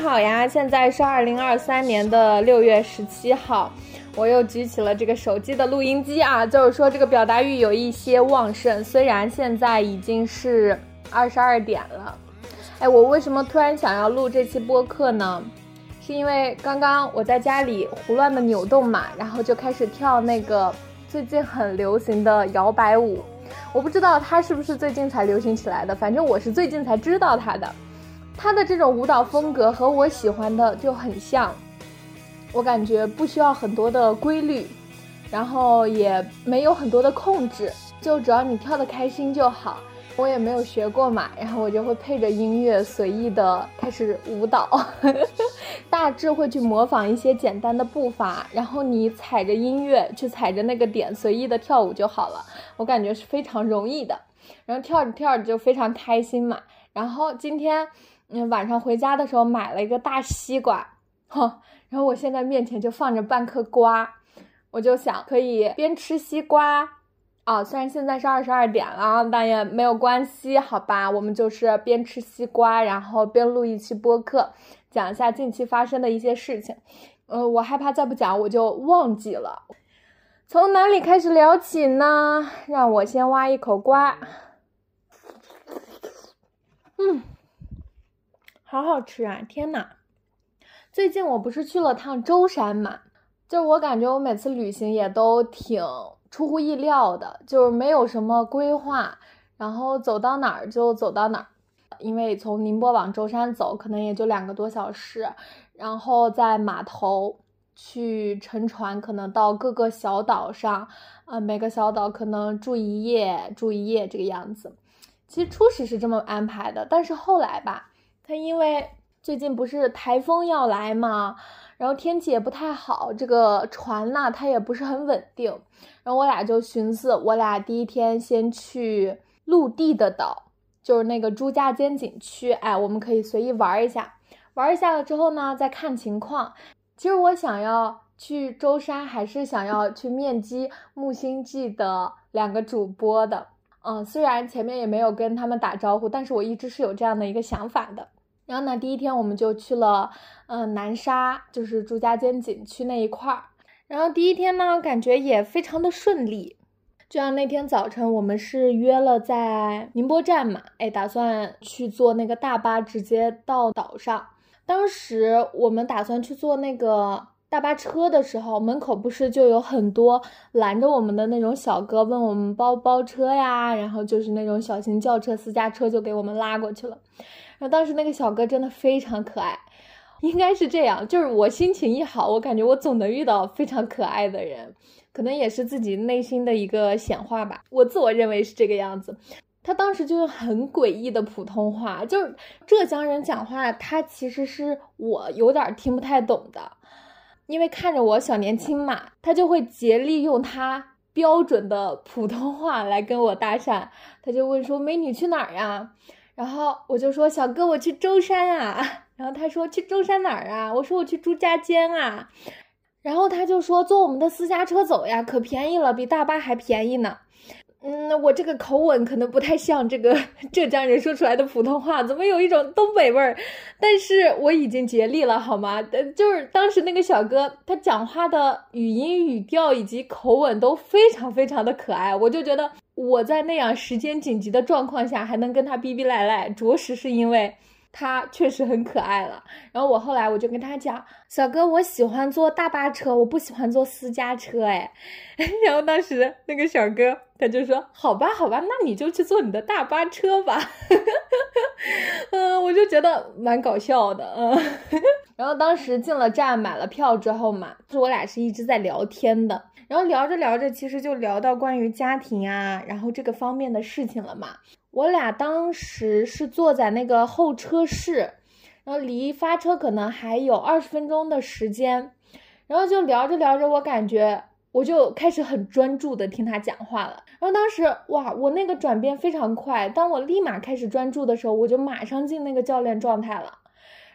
好呀！现在是二零二三年的六月十七号，我又举起了这个手机的录音机啊，就是说这个表达欲有一些旺盛。虽然现在已经是二十二点了，哎，我为什么突然想要录这期播客呢？是因为刚刚我在家里胡乱的扭动嘛，然后就开始跳那个最近很流行的摇摆舞。我不知道它是不是最近才流行起来的，反正我是最近才知道它的。他的这种舞蹈风格和我喜欢的就很像，我感觉不需要很多的规律，然后也没有很多的控制，就只要你跳得开心就好。我也没有学过嘛，然后我就会配着音乐随意的开始舞蹈，大致会去模仿一些简单的步伐，然后你踩着音乐去踩着那个点随意的跳舞就好了。我感觉是非常容易的，然后跳着跳着就非常开心嘛。然后今天。嗯，晚上回家的时候买了一个大西瓜，哈，然后我现在面前就放着半颗瓜，我就想可以边吃西瓜，啊，虽然现在是二十二点了，但也没有关系，好吧，我们就是边吃西瓜，然后边录一期播客，讲一下近期发生的一些事情。呃，我害怕再不讲我就忘记了，从哪里开始聊起呢？让我先挖一口瓜，嗯。好好吃啊！天呐，最近我不是去了趟舟山嘛？就我感觉我每次旅行也都挺出乎意料的，就是没有什么规划，然后走到哪儿就走到哪儿。因为从宁波往舟山走，可能也就两个多小时，然后在码头去乘船，可能到各个小岛上，啊，每个小岛可能住一夜，住一夜这个样子。其实初始是这么安排的，但是后来吧。它因为最近不是台风要来嘛，然后天气也不太好，这个船呢它也不是很稳定，然后我俩就寻思，我俩第一天先去陆地的岛，就是那个朱家尖景区，哎，我们可以随意玩一下，玩一下了之后呢，再看情况。其实我想要去舟山，还是想要去面基木星记的两个主播的，嗯，虽然前面也没有跟他们打招呼，但是我一直是有这样的一个想法的。然后呢，第一天我们就去了，嗯，南沙，就是朱家尖景区那一块儿。然后第一天呢，感觉也非常的顺利。就像那天早晨，我们是约了在宁波站嘛，哎，打算去坐那个大巴直接到岛上。当时我们打算去坐那个大巴车的时候，门口不是就有很多拦着我们的那种小哥，问我们包包车呀？然后就是那种小型轿车、私家车就给我们拉过去了。然后当时那个小哥真的非常可爱，应该是这样，就是我心情一好，我感觉我总能遇到非常可爱的人，可能也是自己内心的一个显化吧，我自我认为是这个样子。他当时就用很诡异的普通话，就是浙江人讲话，他其实是我有点听不太懂的，因为看着我小年轻嘛，他就会竭力用他标准的普通话来跟我搭讪，他就问说：“美女去哪儿呀？”然后我就说小哥，我去舟山啊。然后他说去舟山哪儿啊？我说我去朱家尖啊。然后他就说坐我们的私家车走呀，可便宜了，比大巴还便宜呢。嗯，我这个口吻可能不太像这个 浙江人说出来的普通话，怎么有一种东北味儿？但是我已经竭力了，好吗？呃，就是当时那个小哥，他讲话的语音语调以及口吻都非常非常的可爱，我就觉得我在那样时间紧急的状况下还能跟他逼逼赖赖，着实是因为。他确实很可爱了，然后我后来我就跟他讲，小哥，我喜欢坐大巴车，我不喜欢坐私家车，哎，然后当时那个小哥他就说，好吧，好吧，那你就去坐你的大巴车吧，嗯，我就觉得蛮搞笑的，嗯，然后当时进了站买了票之后嘛，就我俩是一直在聊天的，然后聊着聊着，其实就聊到关于家庭啊，然后这个方面的事情了嘛。我俩当时是坐在那个候车室，然后离发车可能还有二十分钟的时间，然后就聊着聊着，我感觉我就开始很专注的听他讲话了。然后当时哇，我那个转变非常快，当我立马开始专注的时候，我就马上进那个教练状态了，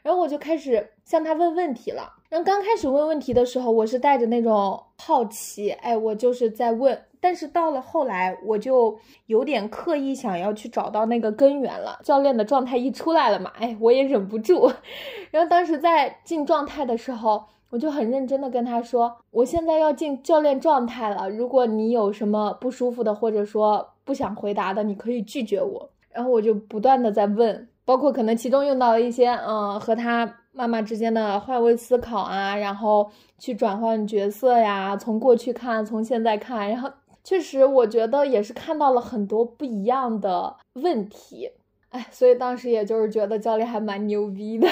然后我就开始向他问问题了。然后刚开始问问题的时候，我是带着那种好奇，哎，我就是在问。但是到了后来，我就有点刻意想要去找到那个根源了。教练的状态一出来了嘛，哎，我也忍不住。然后当时在进状态的时候，我就很认真的跟他说：“我现在要进教练状态了，如果你有什么不舒服的，或者说不想回答的，你可以拒绝我。”然后我就不断的在问，包括可能其中用到了一些，嗯，和他妈妈之间的换位思考啊，然后去转换角色呀，从过去看，从现在看，然后。确实，我觉得也是看到了很多不一样的问题，哎，所以当时也就是觉得教练还蛮牛逼的，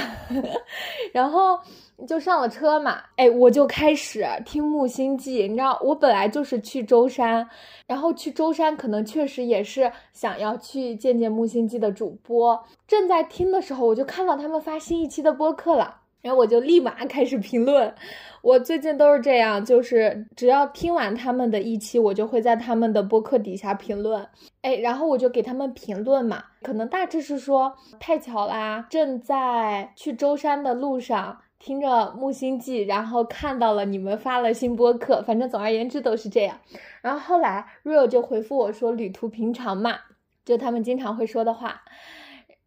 然后就上了车嘛，哎，我就开始听木星记，你知道，我本来就是去舟山，然后去舟山可能确实也是想要去见见木星记的主播，正在听的时候，我就看到他们发新一期的播客了。然后我就立马 开始评论，我最近都是这样，就是只要听完他们的一期，我就会在他们的播客底下评论，哎，然后我就给他们评论嘛，可能大致是说太巧啦，正在去舟山的路上听着木星记，然后看到了你们发了新播客，反正总而言之都是这样。然后后来 Real 就回复我说旅途平常嘛，就他们经常会说的话，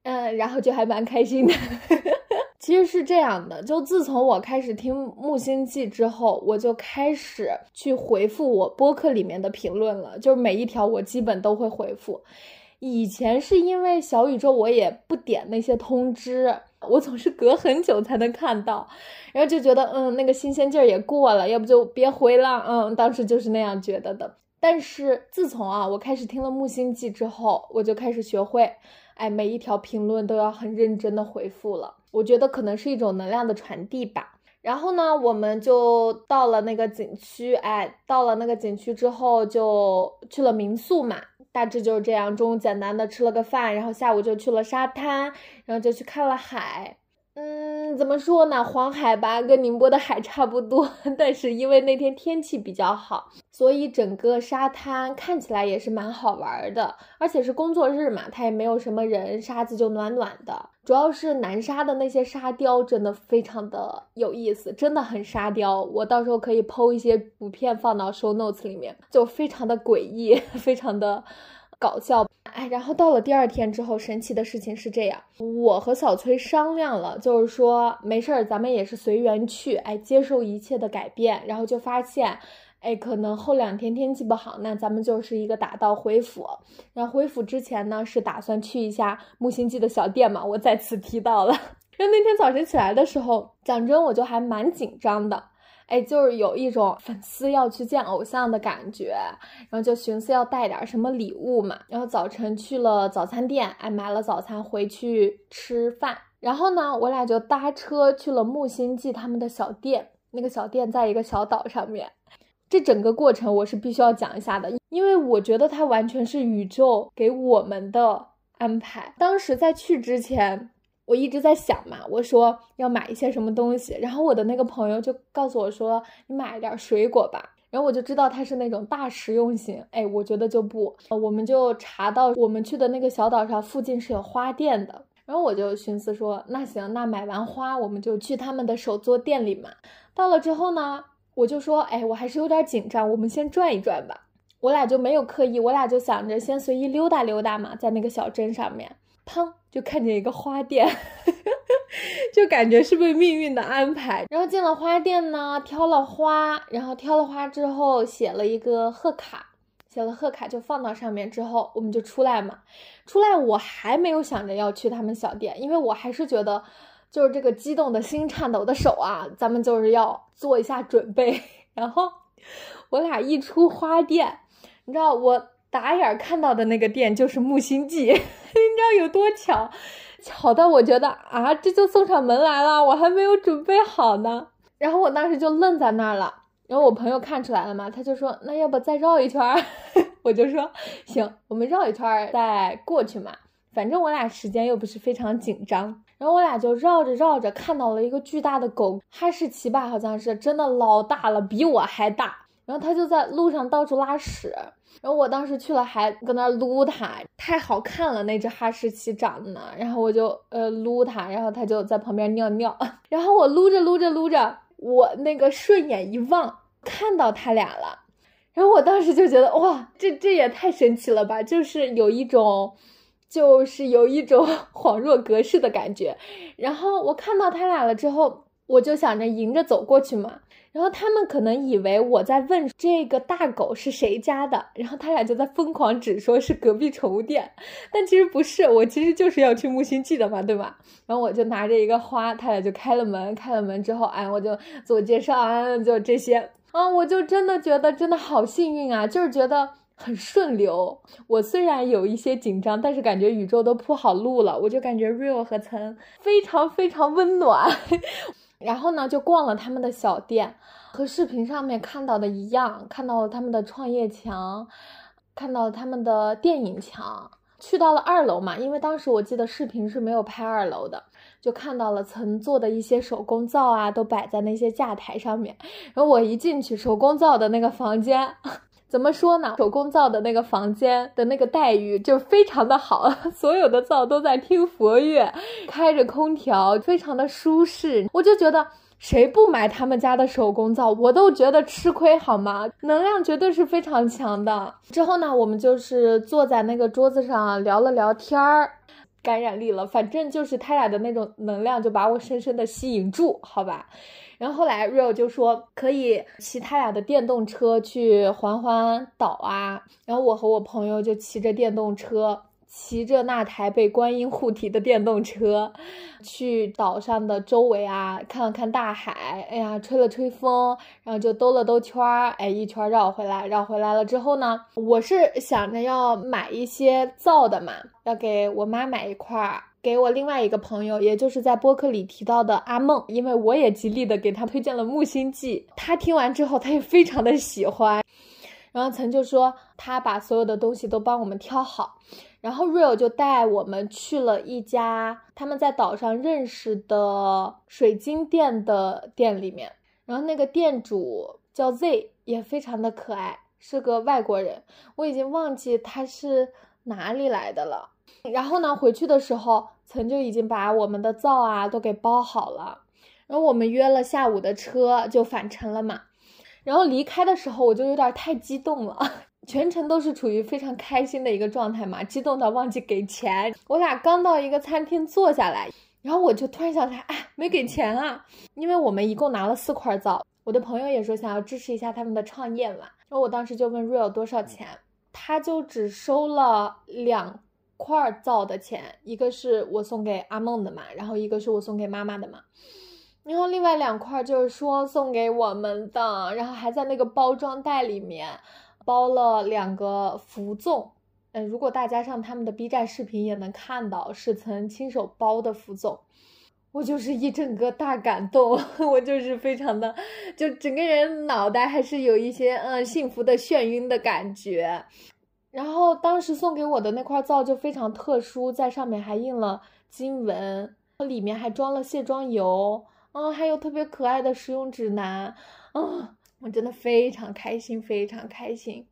嗯，然后就还蛮开心的。其实是这样的，就自从我开始听木星记之后，我就开始去回复我播客里面的评论了，就是每一条我基本都会回复。以前是因为小宇宙我也不点那些通知，我总是隔很久才能看到，然后就觉得嗯那个新鲜劲儿也过了，要不就别回了，嗯，当时就是那样觉得的。但是自从啊我开始听了木星记之后，我就开始学会，哎，每一条评论都要很认真的回复了。我觉得可能是一种能量的传递吧。然后呢，我们就到了那个景区，哎，到了那个景区之后就去了民宿嘛，大致就是这样。中午简单的吃了个饭，然后下午就去了沙滩，然后就去看了海。嗯怎么说呢？黄海吧，跟宁波的海差不多，但是因为那天天气比较好，所以整个沙滩看起来也是蛮好玩的。而且是工作日嘛，它也没有什么人，沙子就暖暖的。主要是南沙的那些沙雕真的非常的有意思，真的很沙雕。我到时候可以剖一些图片放到 show notes 里面，就非常的诡异，非常的。搞笑，哎，然后到了第二天之后，神奇的事情是这样，我和小崔商量了，就是说没事儿，咱们也是随缘去，哎，接受一切的改变，然后就发现，哎，可能后两天天气不好，那咱们就是一个打道回府。然后回府之前呢，是打算去一下木星记的小店嘛，我再次提到了。然后那天早晨起来的时候，讲真，我就还蛮紧张的。哎，就是有一种粉丝要去见偶像的感觉，然后就寻思要带点什么礼物嘛。然后早晨去了早餐店，哎，买了早餐回去吃饭。然后呢，我俩就搭车去了木星记他们的小店。那个小店在一个小岛上面。这整个过程我是必须要讲一下的，因为我觉得它完全是宇宙给我们的安排。当时在去之前。我一直在想嘛，我说要买一些什么东西，然后我的那个朋友就告诉我说，你买点水果吧。然后我就知道他是那种大实用型，哎，我觉得就不，我们就查到我们去的那个小岛上附近是有花店的，然后我就寻思说，那行，那买完花我们就去他们的手作店里嘛。到了之后呢，我就说，哎，我还是有点紧张，我们先转一转吧。我俩就没有刻意，我俩就想着先随意溜达溜达嘛，在那个小镇上面。砰！就看见一个花店，就感觉是被命运的安排。然后进了花店呢，挑了花，然后挑了花之后写了一个贺卡，写了贺卡就放到上面之后，我们就出来嘛。出来我还没有想着要去他们小店，因为我还是觉得就是这个激动的心、颤抖的手啊，咱们就是要做一下准备。然后我俩一出花店，你知道我。打眼看到的那个店就是木星记，你知道有多巧？巧到我觉得啊，这就送上门来了，我还没有准备好呢。然后我当时就愣在那儿了。然后我朋友看出来了嘛，他就说：“那要不再绕一圈？” 我就说：“行，我们绕一圈再过去嘛，反正我俩时间又不是非常紧张。”然后我俩就绕着绕着，看到了一个巨大的狗，哈士奇吧，好像是真的老大了，比我还大。然后它就在路上到处拉屎。然后我当时去了，还搁那撸它，太好看了，那只哈士奇长得呢。然后我就呃撸它，然后它就在旁边尿尿。然后我撸着撸着撸着，我那个顺眼一望，看到他俩了，然后我当时就觉得哇，这这也太神奇了吧！就是有一种，就是有一种 恍若隔世的感觉。然后我看到他俩了之后，我就想着迎着走过去嘛。然后他们可能以为我在问这个大狗是谁家的，然后他俩就在疯狂指说是隔壁宠物店，但其实不是，我其实就是要去木星记的嘛，对吧？然后我就拿着一个花，他俩就开了门，开了门之后，哎，我就自我介绍啊，就这些啊，我就真的觉得真的好幸运啊，就是觉得很顺流。我虽然有一些紧张，但是感觉宇宙都铺好路了，我就感觉 real 和岑非常非常温暖。然后呢，就逛了他们的小店，和视频上面看到的一样，看到了他们的创业墙，看到了他们的电影墙，去到了二楼嘛，因为当时我记得视频是没有拍二楼的，就看到了曾做的一些手工皂啊，都摆在那些架台上面。然后我一进去，手工皂的那个房间。怎么说呢？手工皂的那个房间的那个待遇就非常的好，所有的皂都在听佛乐，开着空调，非常的舒适。我就觉得谁不买他们家的手工皂，我都觉得吃亏，好吗？能量绝对是非常强的。之后呢，我们就是坐在那个桌子上聊了聊天儿。感染力了，反正就是他俩的那种能量就把我深深的吸引住，好吧。然后后来 Real 就说可以骑他俩的电动车去环环岛啊，然后我和我朋友就骑着电动车。骑着那台被观音护体的电动车，去岛上的周围啊，看了看大海，哎呀，吹了吹风，然后就兜了兜圈儿，哎，一圈绕回来，绕回来了之后呢，我是想着要买一些皂的嘛，要给我妈买一块儿，给我另外一个朋友，也就是在播客里提到的阿梦，因为我也极力的给他推荐了木星记，他听完之后他也非常的喜欢，然后曾就说他把所有的东西都帮我们挑好。然后 Real 就带我们去了一家他们在岛上认识的水晶店的店里面，然后那个店主叫 Z，也非常的可爱，是个外国人，我已经忘记他是哪里来的了。然后呢，回去的时候，曾就已经把我们的皂啊都给包好了，然后我们约了下午的车就返程了嘛。然后离开的时候，我就有点太激动了。全程都是处于非常开心的一个状态嘛，激动到忘记给钱。我俩刚到一个餐厅坐下来，然后我就突然想起来，哎，没给钱啊！因为我们一共拿了四块皂，我的朋友也说想要支持一下他们的创业嘛。然后我当时就问 Real 多少钱，他就只收了两块皂的钱，一个是我送给阿梦的嘛，然后一个是我送给妈妈的嘛，然后另外两块就是说送给我们的，然后还在那个包装袋里面。包了两个福粽，嗯，如果大家上他们的 B 站视频也能看到，是曾亲手包的福粽，我就是一整个大感动，我就是非常的，就整个人脑袋还是有一些嗯幸福的眩晕的感觉。然后当时送给我的那块皂就非常特殊，在上面还印了经文，里面还装了卸妆油，嗯，还有特别可爱的使用指南，嗯。我真的非常开心，非常开心。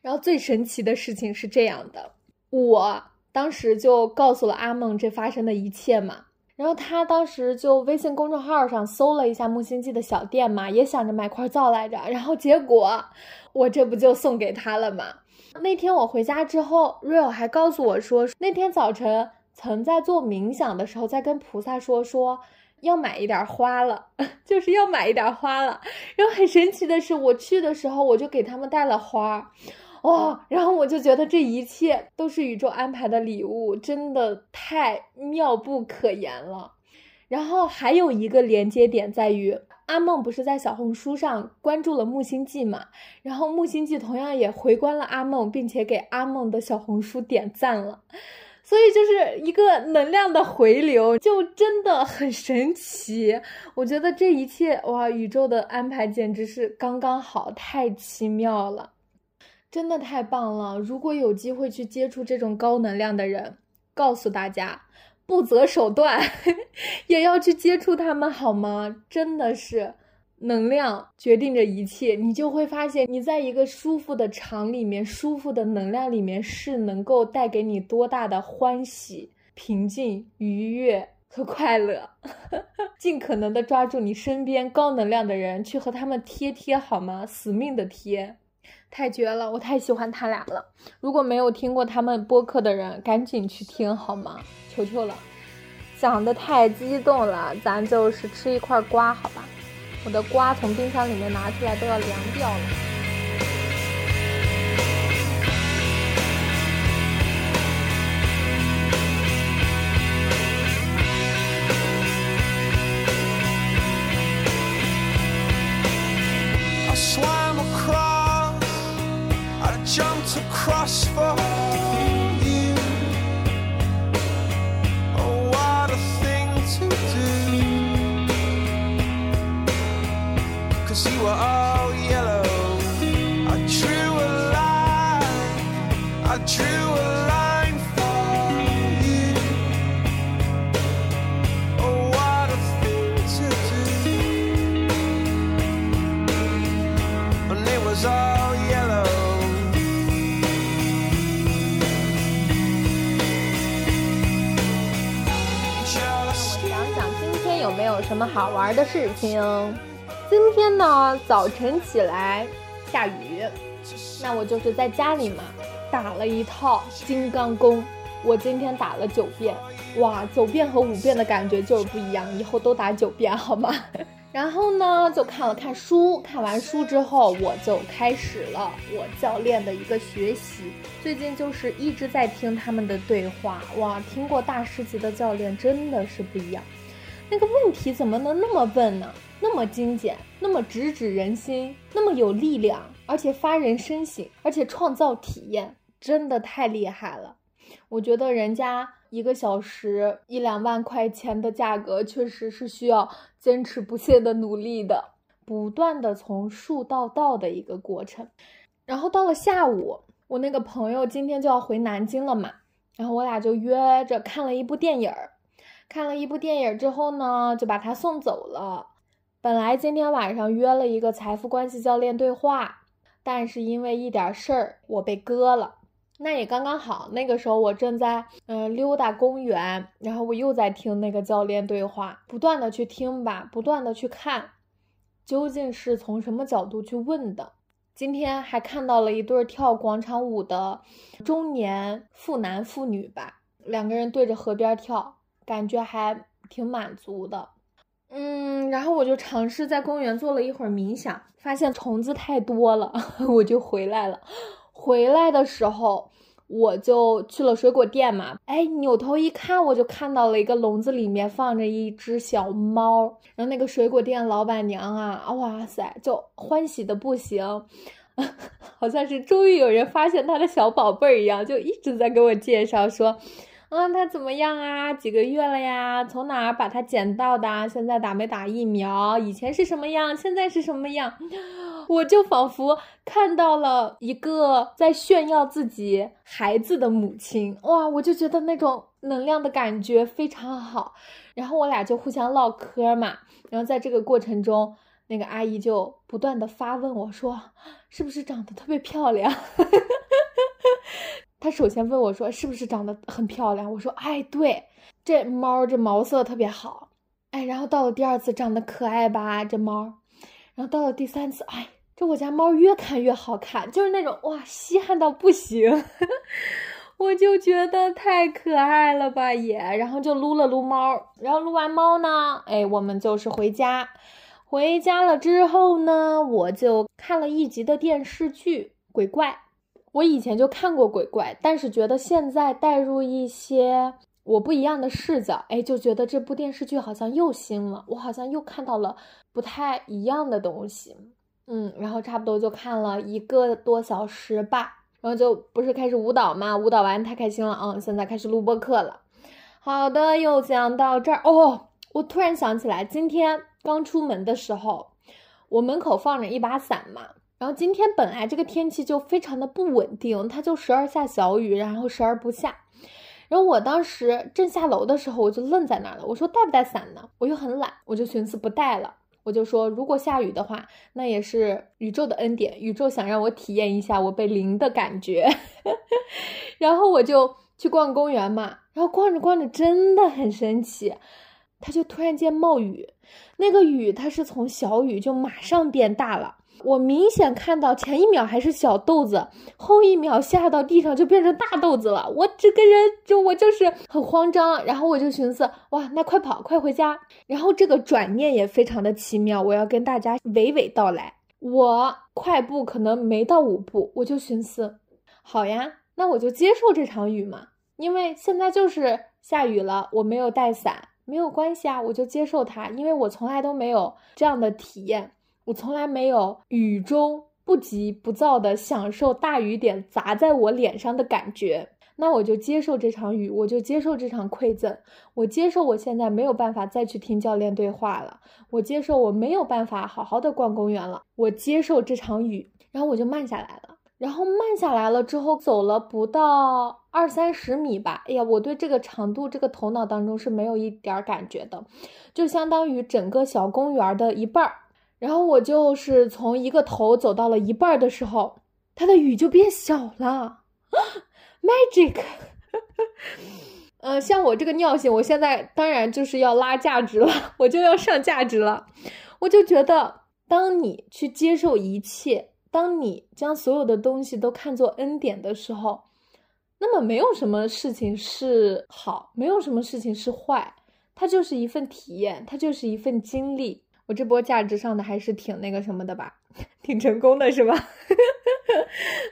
然后最神奇的事情是这样的，我当时就告诉了阿梦这发生的一切嘛。然后他当时就微信公众号上搜了一下木星记的小店嘛，也想着买块皂来着。然后结果我这不就送给他了嘛？那天我回家之后，Real 还告诉我说，那天早晨曾在做冥想的时候，在跟菩萨说说。要买一点花了，就是要买一点花了。然后很神奇的是，我去的时候我就给他们带了花，哇！然后我就觉得这一切都是宇宙安排的礼物，真的太妙不可言了。然后还有一个连接点在于，阿梦不是在小红书上关注了木星记嘛？然后木星记同样也回关了阿梦，并且给阿梦的小红书点赞了。所以就是一个能量的回流，就真的很神奇。我觉得这一切哇，宇宙的安排简直是刚刚好，太奇妙了，真的太棒了。如果有机会去接触这种高能量的人，告诉大家，不择手段 也要去接触他们，好吗？真的是。能量决定着一切，你就会发现，你在一个舒服的场里面，舒服的能量里面，是能够带给你多大的欢喜、平静、愉悦、和快乐，尽可能的抓住你身边高能量的人，去和他们贴贴好吗？死命的贴，太绝了！我太喜欢他俩了。如果没有听过他们播客的人，赶紧去听好吗？求求了！讲的太激动了，咱就是吃一块瓜好吧？我的瓜从冰箱里面拿出来都要凉掉了。好玩的事情？今天呢，早晨起来下雨，那我就是在家里嘛，打了一套金刚功。我今天打了九遍，哇，九遍和五遍的感觉就是不一样，以后都打九遍好吗？然后呢，就看了看书，看完书之后，我就开始了我教练的一个学习。最近就是一直在听他们的对话，哇，听过大师级的教练真的是不一样。那个问题怎么能那么问呢？那么精简，那么直指人心，那么有力量，而且发人深省，而且创造体验，真的太厉害了。我觉得人家一个小时一两万块钱的价格，确实是需要坚持不懈的努力的，不断的从树到道的一个过程。然后到了下午，我那个朋友今天就要回南京了嘛，然后我俩就约着看了一部电影儿。看了一部电影之后呢，就把他送走了。本来今天晚上约了一个财富关系教练对话，但是因为一点事儿，我被割了。那也刚刚好，那个时候我正在嗯溜达公园，然后我又在听那个教练对话，不断的去听吧，不断的去看，究竟是从什么角度去问的。今天还看到了一对跳广场舞的中年妇男妇女吧，两个人对着河边跳。感觉还挺满足的，嗯，然后我就尝试在公园做了一会儿冥想，发现虫子太多了，我就回来了。回来的时候，我就去了水果店嘛，哎，扭头一看，我就看到了一个笼子里面放着一只小猫，然后那个水果店老板娘啊，哇塞，就欢喜的不行，好像是终于有人发现他的小宝贝儿一样，就一直在给我介绍说。嗯，他怎么样啊？几个月了呀？从哪儿把他捡到的？现在打没打疫苗？以前是什么样？现在是什么样？我就仿佛看到了一个在炫耀自己孩子的母亲，哇！我就觉得那种能量的感觉非常好。然后我俩就互相唠嗑嘛。然后在这个过程中，那个阿姨就不断的发问我说：“是不是长得特别漂亮？” 他首先问我说：“是不是长得很漂亮？”我说：“哎，对，这猫这毛色特别好。”哎，然后到了第二次，长得可爱吧，这猫。然后到了第三次，哎，这我家猫越看越好看，就是那种哇，稀罕到不行。我就觉得太可爱了吧也。然后就撸了撸猫，然后撸完猫呢，哎，我们就是回家。回家了之后呢，我就看了一集的电视剧《鬼怪》。我以前就看过鬼怪，但是觉得现在带入一些我不一样的视角，哎，就觉得这部电视剧好像又新了，我好像又看到了不太一样的东西，嗯，然后差不多就看了一个多小时吧，然后就不是开始舞蹈嘛，舞蹈完太开心了，嗯，现在开始录播课了。好的，又讲到这儿哦，我突然想起来，今天刚出门的时候，我门口放着一把伞嘛。然后今天本来这个天气就非常的不稳定，它就时而下小雨，然后时而不下。然后我当时正下楼的时候，我就愣在那儿了。我说带不带伞呢？我又很懒，我就寻思不带了。我就说如果下雨的话，那也是宇宙的恩典，宇宙想让我体验一下我被淋的感觉。然后我就去逛公园嘛，然后逛着逛着真的很神奇，它就突然间冒雨，那个雨它是从小雨就马上变大了。我明显看到前一秒还是小豆子，后一秒下到地上就变成大豆子了。我这个人就我就是很慌张，然后我就寻思，哇，那快跑，快回家。然后这个转念也非常的奇妙，我要跟大家娓娓道来。我快步可能没到五步，我就寻思，好呀，那我就接受这场雨嘛，因为现在就是下雨了，我没有带伞，没有关系啊，我就接受它，因为我从来都没有这样的体验。我从来没有雨中不急不躁的享受大雨点砸在我脸上的感觉，那我就接受这场雨，我就接受这场馈赠，我接受我现在没有办法再去听教练对话了，我接受我没有办法好好的逛公园了，我接受这场雨，然后我就慢下来了，然后慢下来了之后走了不到二三十米吧，哎呀，我对这个长度这个头脑当中是没有一点感觉的，就相当于整个小公园的一半儿。然后我就是从一个头走到了一半的时候，它的雨就变小了，magic。呃，像我这个尿性，我现在当然就是要拉价值了，我就要上价值了。我就觉得，当你去接受一切，当你将所有的东西都看作恩典的时候，那么没有什么事情是好，没有什么事情是坏，它就是一份体验，它就是一份经历。我这波价值上的还是挺那个什么的吧，挺成功的是吧？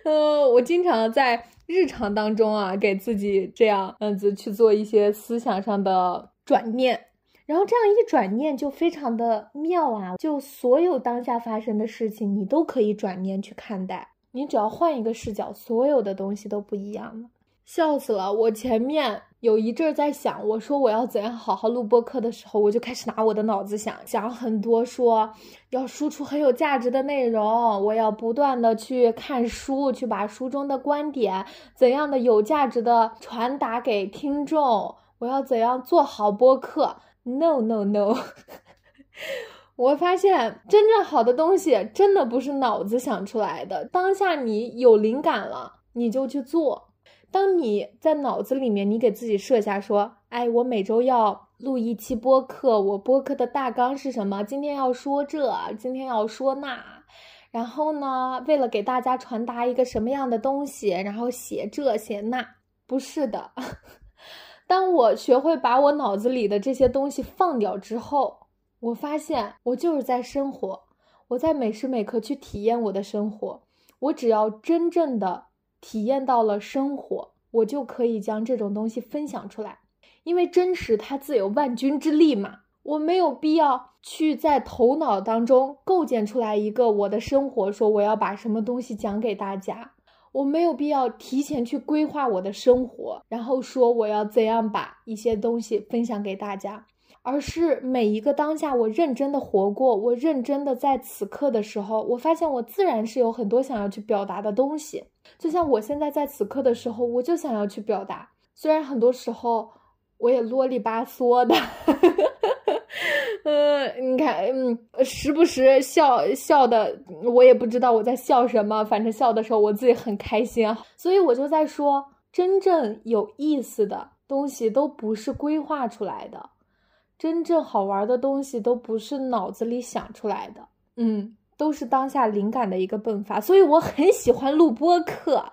嗯，我经常在日常当中啊，给自己这样嗯子去做一些思想上的转念，然后这样一转念就非常的妙啊！就所有当下发生的事情，你都可以转念去看待，你只要换一个视角，所有的东西都不一样了。笑死了！我前面有一阵在想，我说我要怎样好好录播课的时候，我就开始拿我的脑子想，想很多，说要输出很有价值的内容，我要不断的去看书，去把书中的观点怎样的有价值的传达给听众，我要怎样做好播客？No No No！我发现真正好的东西真的不是脑子想出来的，当下你有灵感了，你就去做。当你在脑子里面，你给自己设下说，哎，我每周要录一期播客，我播客的大纲是什么？今天要说这，今天要说那，然后呢，为了给大家传达一个什么样的东西，然后写这写那，不是的。当我学会把我脑子里的这些东西放掉之后，我发现我就是在生活，我在每时每刻去体验我的生活，我只要真正的。体验到了生活，我就可以将这种东西分享出来，因为真实它自有万钧之力嘛。我没有必要去在头脑当中构建出来一个我的生活，说我要把什么东西讲给大家。我没有必要提前去规划我的生活，然后说我要怎样把一些东西分享给大家。而是每一个当下，我认真的活过，我认真的在此刻的时候，我发现我自然是有很多想要去表达的东西。就像我现在在此刻的时候，我就想要去表达，虽然很多时候我也啰里吧嗦的，嗯，你看，嗯，时不时笑笑的，我也不知道我在笑什么，反正笑的时候我自己很开心。所以我就在说，真正有意思的东西都不是规划出来的。真正好玩的东西都不是脑子里想出来的，嗯，都是当下灵感的一个迸发。所以我很喜欢录播课，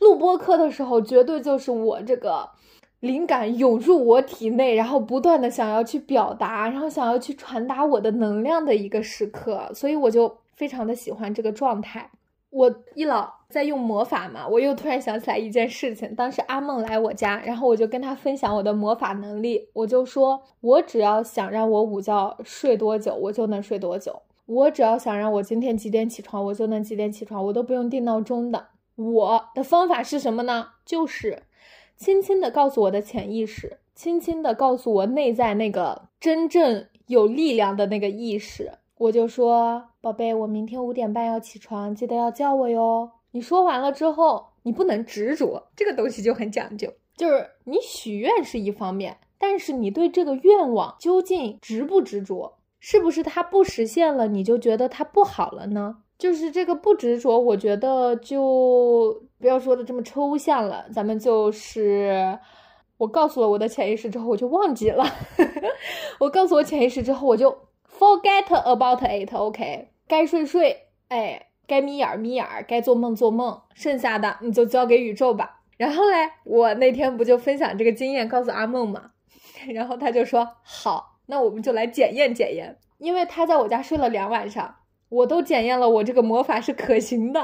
录播课的时候绝对就是我这个灵感涌入我体内，然后不断的想要去表达，然后想要去传达我的能量的一个时刻。所以我就非常的喜欢这个状态。我一老在用魔法嘛，我又突然想起来一件事情。当时阿梦来我家，然后我就跟他分享我的魔法能力。我就说，我只要想让我午觉睡多久，我就能睡多久；我只要想让我今天几点起床，我就能几点起床，我都不用定闹钟的。我的方法是什么呢？就是轻轻的告诉我的潜意识，轻轻的告诉我内在那个真正有力量的那个意识。我就说，宝贝，我明天五点半要起床，记得要叫我哟。你说完了之后，你不能执着，这个东西就很讲究。就是你许愿是一方面，但是你对这个愿望究竟执不执着，是不是它不实现了，你就觉得它不好了呢？就是这个不执着，我觉得就不要说的这么抽象了，咱们就是我告诉了我的潜意识之后，我就忘记了。我告诉我潜意识之后，我就 forget about it，OK，该睡睡，哎，该眯眼眯眼，该做梦做梦，剩下的你就交给宇宙吧。然后嘞，我那天不就分享这个经验告诉阿梦嘛，然后他就说好，那我们就来检验检验，因为他在我家睡了两晚上。我都检验了，我这个魔法是可行的，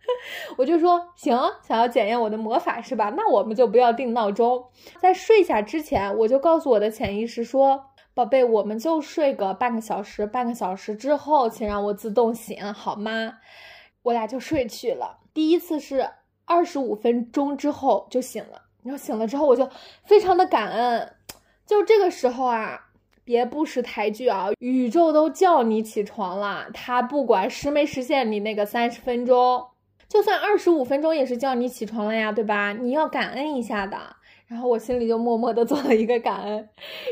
我就说行，想要检验我的魔法是吧？那我们就不要定闹钟，在睡下之前，我就告诉我的潜意识说，宝贝，我们就睡个半个小时，半个小时之后，请让我自动醒，好吗？我俩就睡去了。第一次是二十五分钟之后就醒了，然后醒了之后，我就非常的感恩，就这个时候啊。别不识抬举啊！宇宙都叫你起床了，他不管实没实现你那个三十分钟，就算二十五分钟也是叫你起床了呀，对吧？你要感恩一下的。然后我心里就默默的做了一个感恩。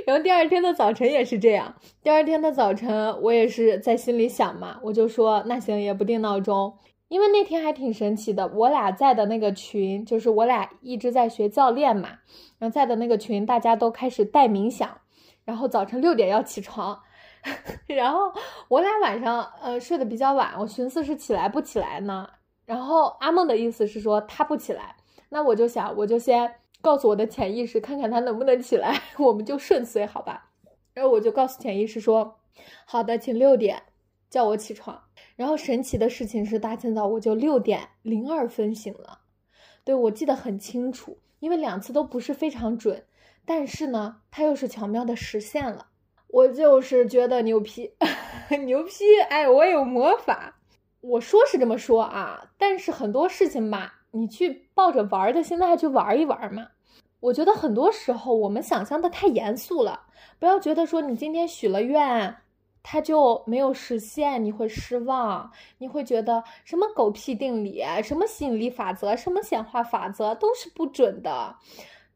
然后第二天的早晨也是这样，第二天的早晨我也是在心里想嘛，我就说那行也不定闹钟，因为那天还挺神奇的。我俩在的那个群，就是我俩一直在学教练嘛，然后在的那个群，大家都开始带冥想。然后早晨六点要起床，然后我俩晚上呃睡得比较晚，我寻思是起来不起来呢。然后阿梦的意思是说他不起来，那我就想我就先告诉我的潜意识，看看他能不能起来，我们就顺遂好吧。然后我就告诉潜意识说，好的，请六点叫我起床。然后神奇的事情是，大清早我就六点零二分醒了，对我记得很清楚，因为两次都不是非常准。但是呢，它又是巧妙的实现了，我就是觉得牛批，牛批！哎，我有魔法，我说是这么说啊，但是很多事情吧，你去抱着玩的心态去玩一玩嘛。我觉得很多时候我们想象的太严肃了，不要觉得说你今天许了愿，它就没有实现，你会失望，你会觉得什么狗屁定理，什么吸引力法则，什么显化法则都是不准的。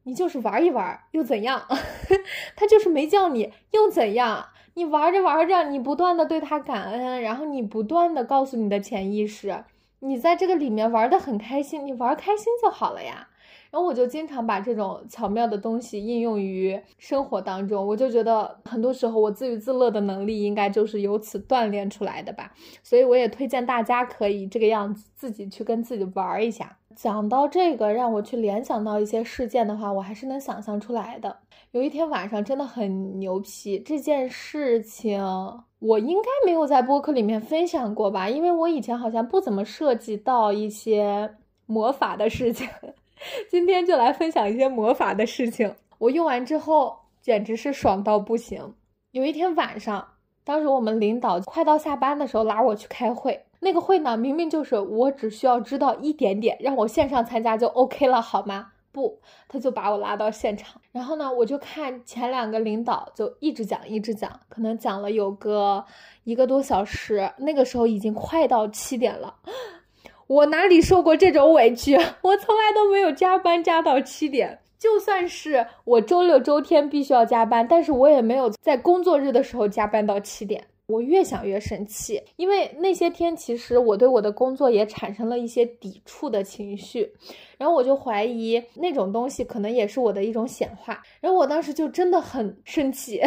你就是玩一玩又怎样？他就是没叫你又怎样？你玩着玩着，你不断的对他感恩，然后你不断的告诉你的潜意识，你在这个里面玩的很开心，你玩开心就好了呀。然后我就经常把这种巧妙的东西应用于生活当中，我就觉得很多时候我自娱自乐的能力应该就是由此锻炼出来的吧。所以我也推荐大家可以这个样子自己去跟自己玩一下。讲到这个，让我去联想到一些事件的话，我还是能想象出来的。有一天晚上真的很牛皮，这件事情我应该没有在播客里面分享过吧？因为我以前好像不怎么涉及到一些魔法的事情。今天就来分享一些魔法的事情。我用完之后简直是爽到不行。有一天晚上，当时我们领导快到下班的时候拉我去开会。那个会呢，明明就是我只需要知道一点点，让我线上参加就 OK 了，好吗？不，他就把我拉到现场。然后呢，我就看前两个领导就一直讲，一直讲，可能讲了有个一个多小时。那个时候已经快到七点了。我哪里受过这种委屈？我从来都没有加班加到七点。就算是我周六周天必须要加班，但是我也没有在工作日的时候加班到七点。我越想越生气，因为那些天其实我对我的工作也产生了一些抵触的情绪，然后我就怀疑那种东西可能也是我的一种显化。然后我当时就真的很生气，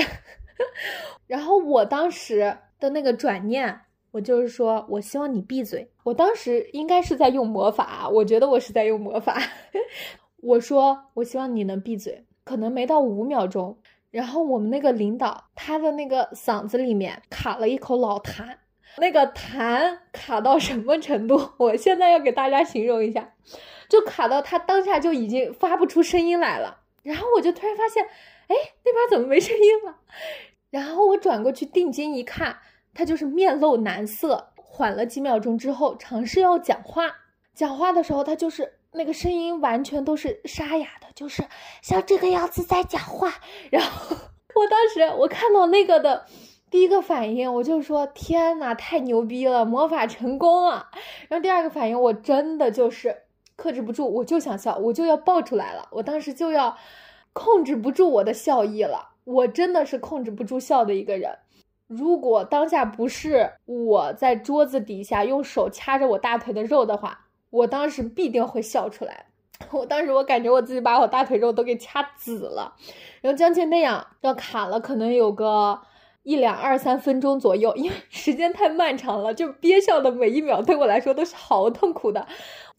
然后我当时的那个转念。我就是说，我希望你闭嘴。我当时应该是在用魔法，我觉得我是在用魔法。我说，我希望你能闭嘴。可能没到五秒钟，然后我们那个领导他的那个嗓子里面卡了一口老痰，那个痰卡到什么程度？我现在要给大家形容一下，就卡到他当下就已经发不出声音来了。然后我就突然发现，哎，那边怎么没声音了？然后我转过去定睛一看。他就是面露难色，缓了几秒钟之后，尝试要讲话。讲话的时候，他就是那个声音完全都是沙哑的，就是像这个样子在讲话。然后我当时我看到那个的第一个反应，我就说：“天呐，太牛逼了，魔法成功了！”然后第二个反应，我真的就是克制不住，我就想笑，我就要爆出来了。我当时就要控制不住我的笑意了，我真的是控制不住笑的一个人。如果当下不是我在桌子底下用手掐着我大腿的肉的话，我当时必定会笑出来。我当时我感觉我自己把我大腿肉都给掐紫了，然后将近那样要卡了，可能有个一两二三分钟左右，因为 时间太漫长了，就憋笑的每一秒对我来说都是好痛苦的。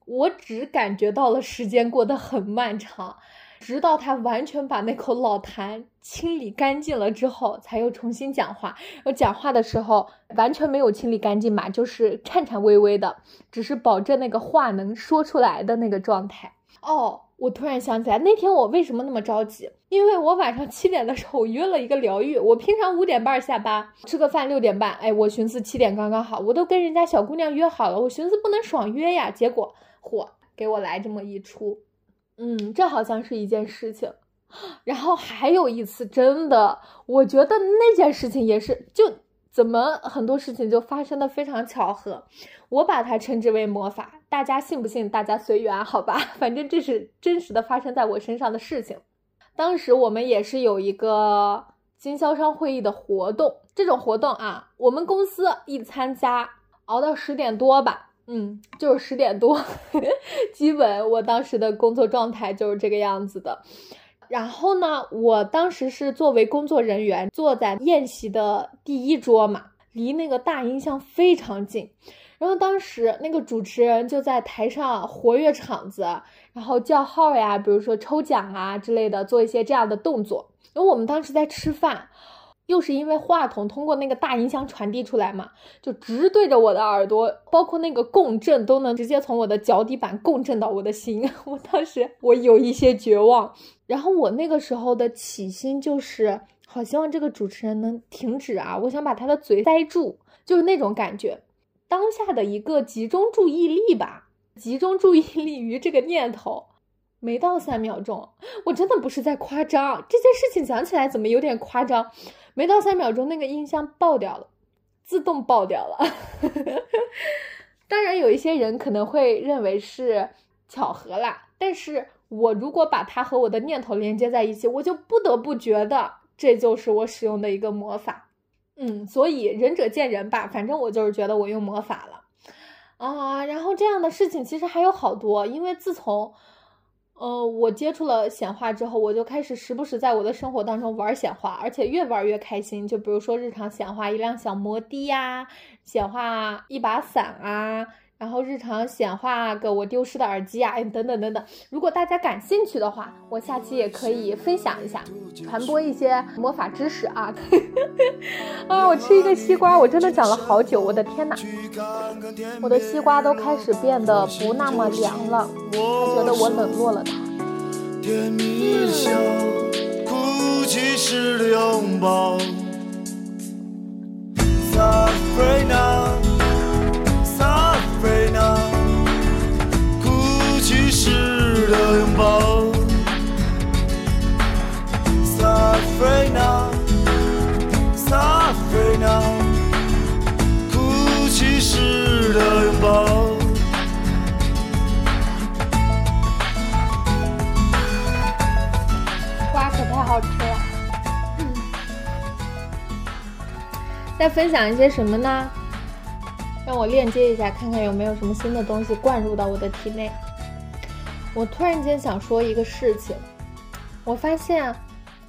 我只感觉到了时间过得很漫长，直到他完全把那口老痰清理干净了之后，才又重新讲话。我讲话的时候完全没有清理干净嘛，就是颤颤巍巍的，只是保证那个话能说出来的那个状态。哦，我突然想起来，那天我为什么那么着急？因为我晚上七点的时候我约了一个疗愈，我平常五点半下班，吃个饭六点半，哎，我寻思七点刚刚好，我都跟人家小姑娘约好了，我寻思不能爽约呀，结果嚯，给我来这么一出，嗯，这好像是一件事情。然后还有一次，真的，我觉得那件事情也是就。怎么很多事情就发生的非常巧合，我把它称之为魔法，大家信不信？大家随缘，好吧。反正这是真实的发生在我身上的事情。当时我们也是有一个经销商会议的活动，这种活动啊，我们公司一参加，熬到十点多吧，嗯，就是十点多，基本我当时的工作状态就是这个样子的。然后呢，我当时是作为工作人员坐在宴席的第一桌嘛，离那个大音箱非常近。然后当时那个主持人就在台上活跃场子，然后叫号呀，比如说抽奖啊之类的，做一些这样的动作。因为我们当时在吃饭。又是因为话筒通过那个大音箱传递出来嘛，就直对着我的耳朵，包括那个共振都能直接从我的脚底板共振到我的心。我当时我有一些绝望，然后我那个时候的起心就是好希望这个主持人能停止啊，我想把他的嘴塞住，就是那种感觉。当下的一个集中注意力吧，集中注意力于这个念头。没到三秒钟，我真的不是在夸张。这件事情讲起来怎么有点夸张？没到三秒钟，那个音箱爆掉了，自动爆掉了。当然，有一些人可能会认为是巧合啦，但是我如果把它和我的念头连接在一起，我就不得不觉得这就是我使用的一个魔法。嗯，所以仁者见仁吧，反正我就是觉得我用魔法了啊。然后这样的事情其实还有好多，因为自从。呃，我接触了显化之后，我就开始时不时在我的生活当中玩显化，而且越玩越开心。就比如说日常显化一辆小摩的呀，显化一把伞啊。然后日常显化个我丢失的耳机啊，等等等等。如果大家感兴趣的话，我下期也可以分享一下，传播一些魔法知识啊。啊，我吃一个西瓜，我真的讲了好久，我的天哪！我的西瓜都开始变得不那么凉了，他觉得我冷落了他。的拥抱，Safina Safina，哭泣时的拥抱。瓜可太好吃了。再分享一些什么呢？让我链接一下，看看有没有什么新的东西灌入到我的体内。我突然间想说一个事情，我发现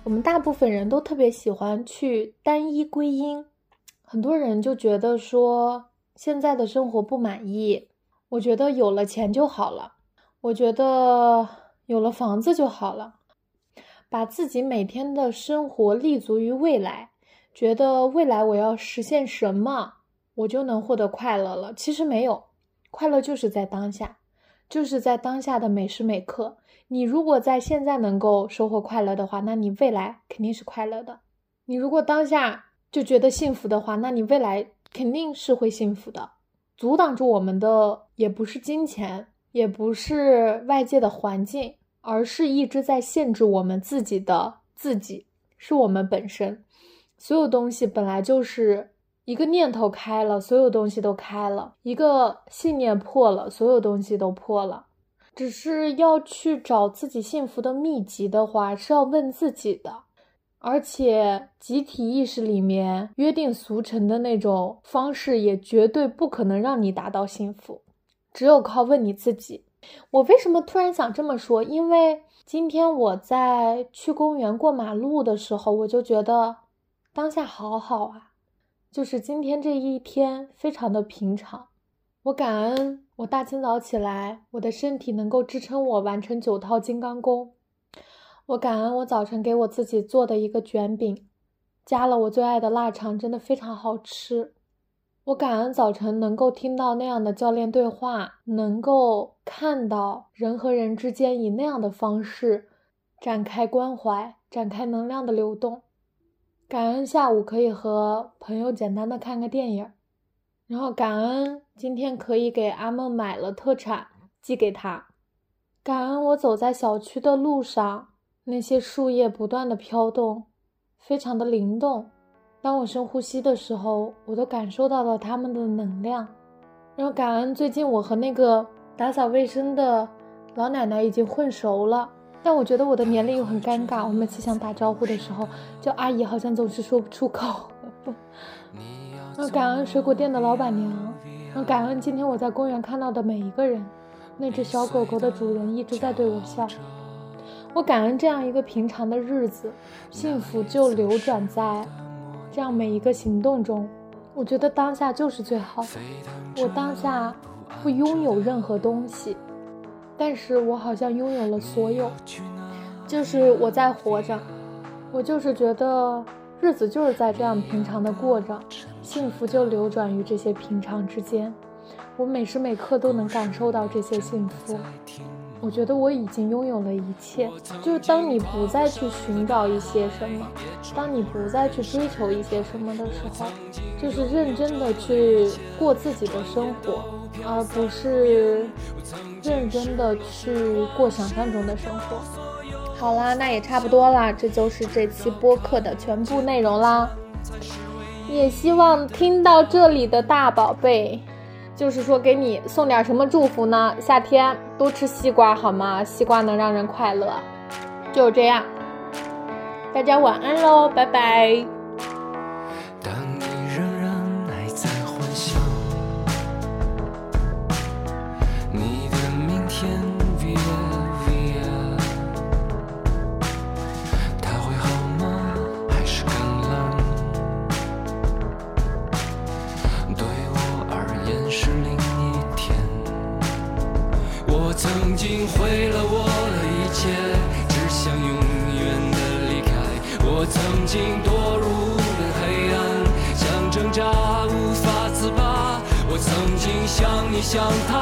我们大部分人都特别喜欢去单一归因，很多人就觉得说现在的生活不满意，我觉得有了钱就好了，我觉得有了房子就好了，把自己每天的生活立足于未来，觉得未来我要实现什么，我就能获得快乐了。其实没有，快乐就是在当下。就是在当下的每时每刻，你如果在现在能够收获快乐的话，那你未来肯定是快乐的。你如果当下就觉得幸福的话，那你未来肯定是会幸福的。阻挡住我们的也不是金钱，也不是外界的环境，而是一直在限制我们自己的自己，是我们本身。所有东西本来就是。一个念头开了，所有东西都开了；一个信念破了，所有东西都破了。只是要去找自己幸福的秘籍的话，是要问自己的：而且集体意识里面约定俗成的那种方式，也绝对不可能让你达到幸福。只有靠问你自己。我为什么突然想这么说？因为今天我在去公园过马路的时候，我就觉得当下好好啊，就是今天这一天非常的平常。我感恩我大清早起来，我的身体能够支撑我完成九套金刚功。我感恩我早晨给我自己做的一个卷饼，加了我最爱的腊肠，真的非常好吃。我感恩早晨能够听到那样的教练对话，能够看到人和人之间以那样的方式展开关怀、展开能量的流动。感恩下午可以和朋友简单的看个电影，然后感恩今天可以给阿梦买了特产寄给他。感恩我走在小区的路上。那些树叶不断的飘动，非常的灵动。当我深呼吸的时候，我都感受到了它们的能量。然后感恩最近我和那个打扫卫生的老奶奶已经混熟了，但我觉得我的年龄又很尴尬。我每次想打招呼的时候，叫阿姨好像总是说不出口。然 后感恩水果店的老板娘，我感恩今天我在公园看到的每一个人。那只小狗狗的主人一直在对我笑。我感恩这样一个平常的日子，幸福就流转在这样每一个行动中。我觉得当下就是最好的。我当下不拥有任何东西，但是我好像拥有了所有，就是我在活着。我就是觉得日子就是在这样平常的过着，幸福就流转于这些平常之间。我每时每刻都能感受到这些幸福。我觉得我已经拥有了一切，就是当你不再去寻找一些什么，当你不再去追求一些什么的时候，就是认真的去过自己的生活，而不是认真的去过想象中的生活。好啦，那也差不多啦，这就是这期播客的全部内容啦。也希望听到这里的大宝贝。就是说，给你送点什么祝福呢？夏天多吃西瓜好吗？西瓜能让人快乐。就这样，大家晚安喽，拜拜。想他。